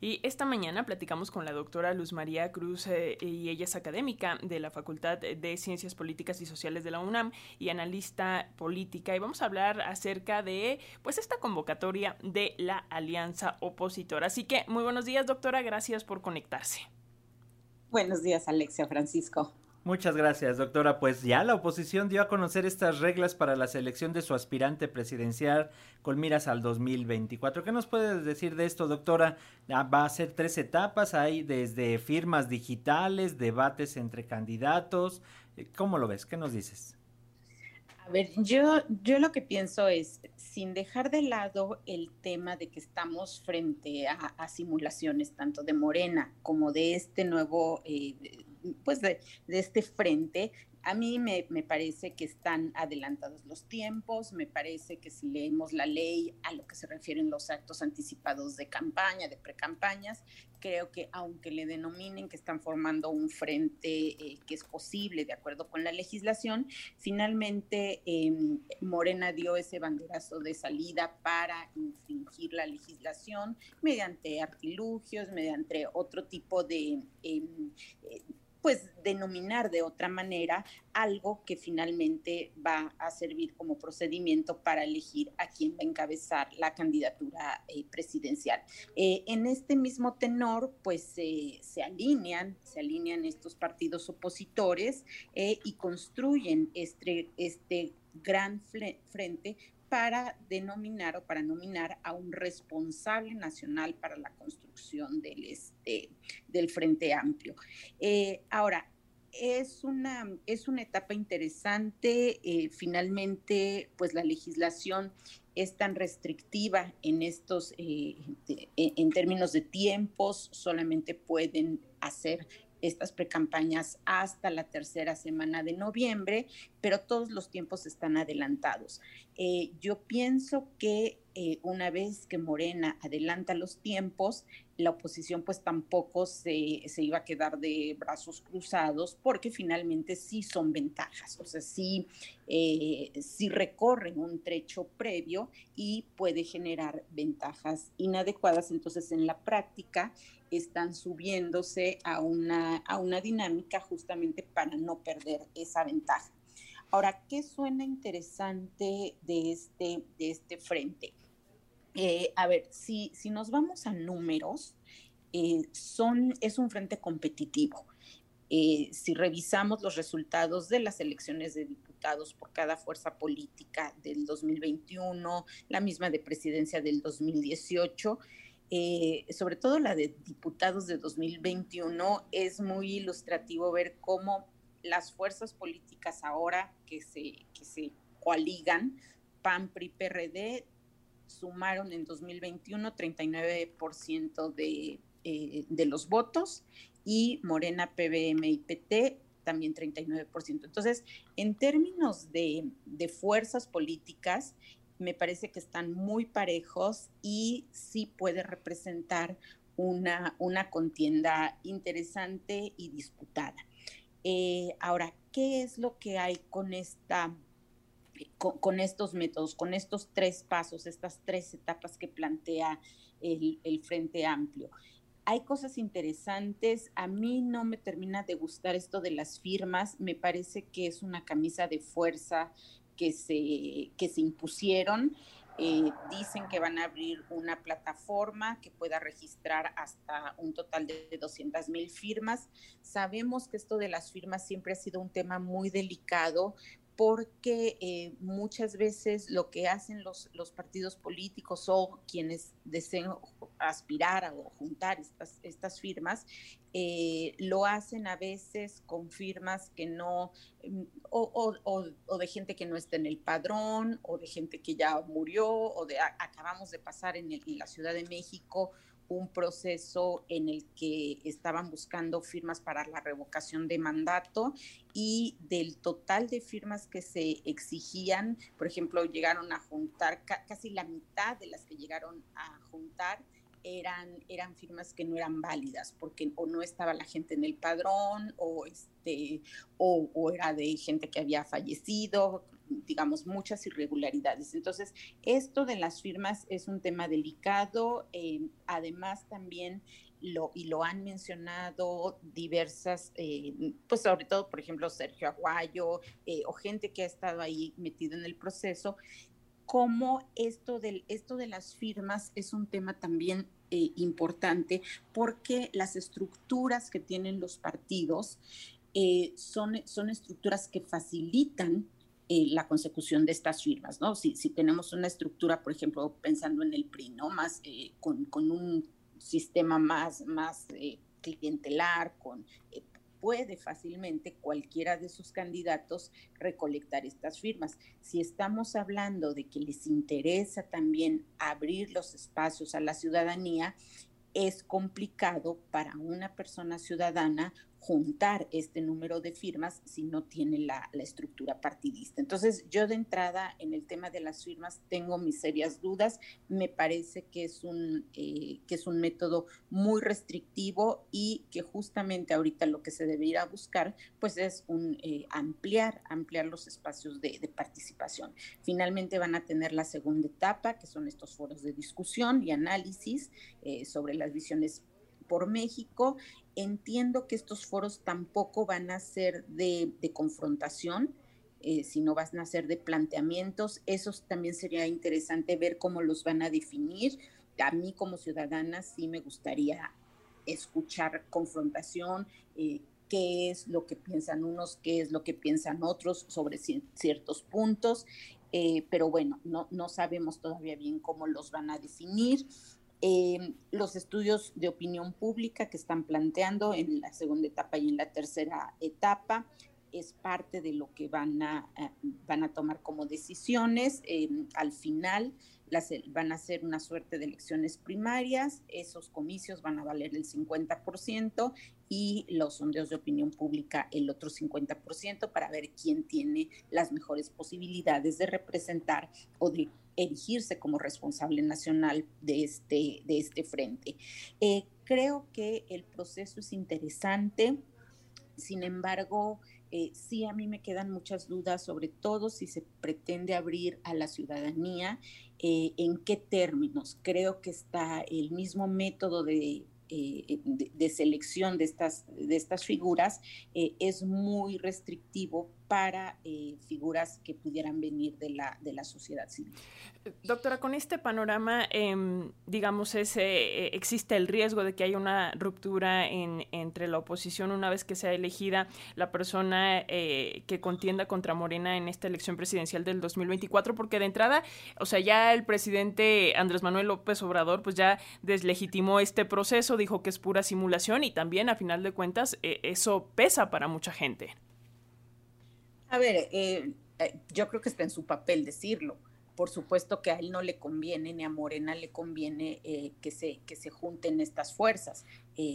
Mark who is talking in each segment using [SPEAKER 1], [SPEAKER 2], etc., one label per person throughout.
[SPEAKER 1] Y esta mañana platicamos con la doctora Luz María Cruz eh, y ella es académica de la Facultad de Ciencias Políticas y Sociales de la UNAM y analista política y vamos a hablar acerca de pues esta convocatoria de la alianza opositora. Así que muy buenos días doctora, gracias por conectarse.
[SPEAKER 2] Buenos días Alexia Francisco.
[SPEAKER 3] Muchas gracias, doctora. Pues ya la oposición dio a conocer estas reglas para la selección de su aspirante presidencial con miras al 2024. ¿Qué nos puedes decir de esto, doctora? Ah, va a ser tres etapas, hay desde firmas digitales, debates entre candidatos. Eh, ¿Cómo lo ves? ¿Qué nos dices?
[SPEAKER 2] A ver, yo, yo lo que pienso es, sin dejar de lado el tema de que estamos frente a, simulaciones tanto de Morena como de este nuevo eh, pues de, este frente, a mí me, parece que están adelantados los tiempos, me parece que si leemos la ley a lo que se refieren los actos anticipados de campaña, de precampañas, creo que aunque le denominen que están formando un frente eh, que es posible de acuerdo con la legislación, finalmente em, Morena dio ese banderazo de salida para infringir la legislación mediante artilugios, mediante otro tipo de... Em, eh, pues denominar de otra manera algo que finalmente va a servir como procedimiento para elegir a quien va a encabezar la candidatura eh, presidencial. Eh, en este mismo tenor, pues se alinean, se alinean estos partidos opositores eh, y construyen este, este gran frente para denominar o para nominar a un responsable nacional para la construcción del, este, del Frente Amplio. Eh, ahora, es una, es una etapa interesante. Eh, finalmente, pues la legislación es tan restrictiva en estos, eh, en términos de tiempos, solamente pueden hacer estas precampañas hasta la tercera semana de noviembre, pero todos los tiempos están adelantados. Eh, yo pienso que eh, una vez que Morena adelanta los tiempos, la oposición pues tampoco se, iba a quedar de brazos cruzados porque finalmente sí son ventajas, o sea, sí, eh, sí recorren un trecho previo y puede generar ventajas inadecuadas. Entonces en la práctica están subiéndose a una, a una dinámica justamente para no perder esa ventaja. Ahora, ¿qué suena interesante de este, de este frente? Eh, a ver, si, si nos vamos a números, eh, son, es un frente competitivo. Eh, si revisamos los resultados de las elecciones de diputados por cada fuerza política del 2021, la misma de presidencia del 2018, sobre todo la de diputados de 2021, es muy ilustrativo ver cómo las fuerzas políticas ahora que se, que se coaligan, PAN, PRI, PRD, sumaron en 2021 39% de, eh, de los votos y Morena, PBM y PT también 39%. Entonces, en términos de, de fuerzas políticas, me parece que están muy parejos y sí puede representar una, una contienda interesante y disputada. Eh, ahora, ¿qué es lo que hay con esta con, estos métodos, con estos tres pasos, estas tres etapas que plantea el, Frente Amplio? Hay cosas interesantes. A mí no me termina de gustar esto de las firmas. Me parece que es una camisa de fuerza que se, que se impusieron. Eh, dicen que van a abrir una plataforma que pueda registrar hasta un total de 200 mil firmas. Sabemos que esto de las firmas siempre ha sido un tema muy delicado porque eh, muchas veces lo que hacen los, partidos políticos o quienes deseen aspirar o juntar estas, estas firmas, eh, lo hacen a veces con firmas que no, mm, o, de gente que no está en el padrón, o de gente que ya murió, o de acabamos de pasar en, en la Ciudad de México un proceso en el que estaban buscando firmas para la revocación de mandato y del total de firmas que se exigían, por ejemplo, llegaron a juntar casi la mitad de las que llegaron a juntar eran, eran firmas que no eran válidas porque o no estaba la gente en el padrón o, este, o, o era de gente que había fallecido, digamos, muchas irregularidades. Entonces, esto de las firmas es un tema delicado. Eh, además, también lo, y lo han mencionado diversas, eh, pues sobre todo, por ejemplo, Sergio Aguayo eh, o gente que ha estado ahí metida en el proceso, cómo esto, del, esto de las firmas es un tema también importante porque las estructuras que tienen los partidos son, son estructuras que facilitan la consecución de estas firmas, ¿no? Si, si, tenemos una estructura, por ejemplo, pensando en el PRI, ¿no? Más con, con, un sistema más, más eh, clientelar, con, eh, puede fácilmente cualquiera de sus candidatos recolectar estas firmas. Si estamos hablando de que les interesa también abrir los espacios a la ciudadanía, es complicado para una persona ciudadana juntar este número de firmas si no tiene la, estructura partidista. Entonces, yo de entrada en el tema de las firmas tengo mis serias dudas. Me parece que es un, eh, que es un método muy restrictivo y que justamente ahorita lo que se debería buscar pues es un, eh, ampliar, ampliar los espacios de, participación. Finalmente van a tener la segunda etapa, que son estos foros de discusión y análisis eh, sobre las visiones por México. Entiendo que estos foros tampoco van a ser de, confrontación, eh, sino van a ser de planteamientos. Eso también sería interesante ver cómo los van a definir. A mí como ciudadana sí me gustaría escuchar confrontación, eh, qué es lo que piensan unos, qué es lo que piensan otros sobre ciertos puntos, eh, pero bueno, no, no sabemos todavía bien cómo los van a definir. Em, los estudios de opinión pública que están planteando en la segunda etapa y en la tercera etapa es parte de lo que van a, eh, van a tomar como decisiones. Em, al final las, van a ser una suerte de elecciones primarias, esos comicios van a valer el 50% y los sondeos de opinión pública el otro 50% para ver quién tiene las mejores posibilidades de representar o de erigirse como responsable nacional de este, de este frente. Eh, creo que el proceso es interesante, sin embargo, eh, sí a mí me quedan muchas dudas, sobre todo si se pretende abrir a la ciudadanía, eh, en qué términos. Creo que está el mismo método de de, selección de estas, de estas figuras es muy restrictivo para eh, figuras que pudieran venir de la, de la sociedad civil.
[SPEAKER 1] Doctora, con este panorama, em, digamos, ese, existe el riesgo de que haya una ruptura en, entre la oposición una vez que sea elegida la persona que contienda contra Morena en esta elección presidencial del 2024, porque de entrada, o sea, ya el presidente Andrés Manuel López Obrador, pues ya deslegitimó este proceso, dijo que es pura simulación y también a final de cuentas eh, eso pesa para mucha gente.
[SPEAKER 2] A ver, eh, eh, yo creo que está en su papel decirlo. Por supuesto que a él no le conviene, ni a Morena le conviene que, se, que se junten estas fuerzas.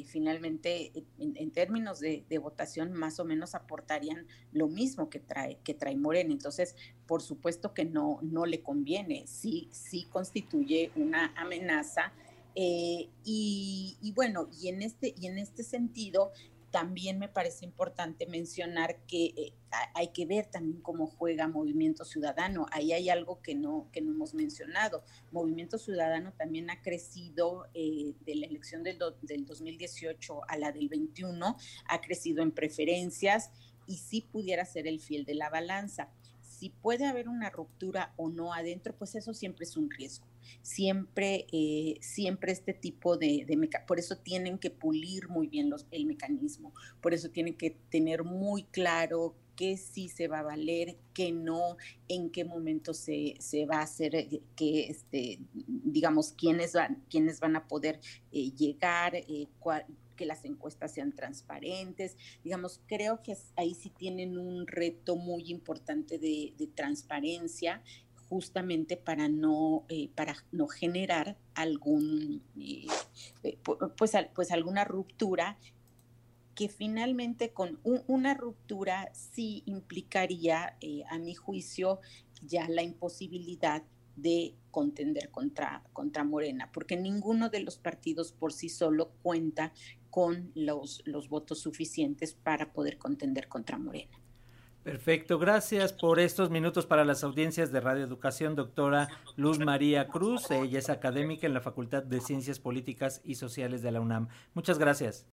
[SPEAKER 2] finalmente, en, términos de, votación, más o menos aportarían lo mismo que trae, que trae Morena. Entonces, por supuesto que no, no le conviene. Sí, sí constituye una amenaza eh, y, bueno, y en, este, y en este sentido, también me parece importante mencionar que eh, hay que ver también cómo juega Movimiento Ciudadano. Ahí hay algo que no, que no hemos mencionado. Movimiento Ciudadano también ha crecido eh, de la elección del, del 2018 a la del 21, ha crecido en preferencias y sí pudiera ser el fiel de la balanza. Si puede haber una ruptura o no adentro, pues eso siempre es un riesgo siempre, eh, siempre este tipo de, de por eso tienen que pulir muy bien los, el mecanismo, por eso tienen que tener muy claro qué sí se va a valer, qué no, en qué momento se, se va a hacer, eh, que este, digamos, quiénes van, quiénes van a poder eh, llegar, que las encuestas sean transparentes. Digamos, creo que ahí sí tienen un reto muy importante de, de transparencia justamente para no, eh, para no generar algún, eh, eh, pues, pues alguna ruptura que finalmente con una ruptura sí implicaría, a mi juicio, ya la imposibilidad de contender contra, contra Morena, porque ninguno de los partidos por sí solo cuenta con los, los votos suficientes para poder contender contra Morena.
[SPEAKER 3] Perfecto, gracias por estos minutos para las audiencias de Radio Educación, doctora Luz María Cruz. Ella es académica en la Facultad de Ciencias Políticas y Sociales de la UNAM. Muchas gracias.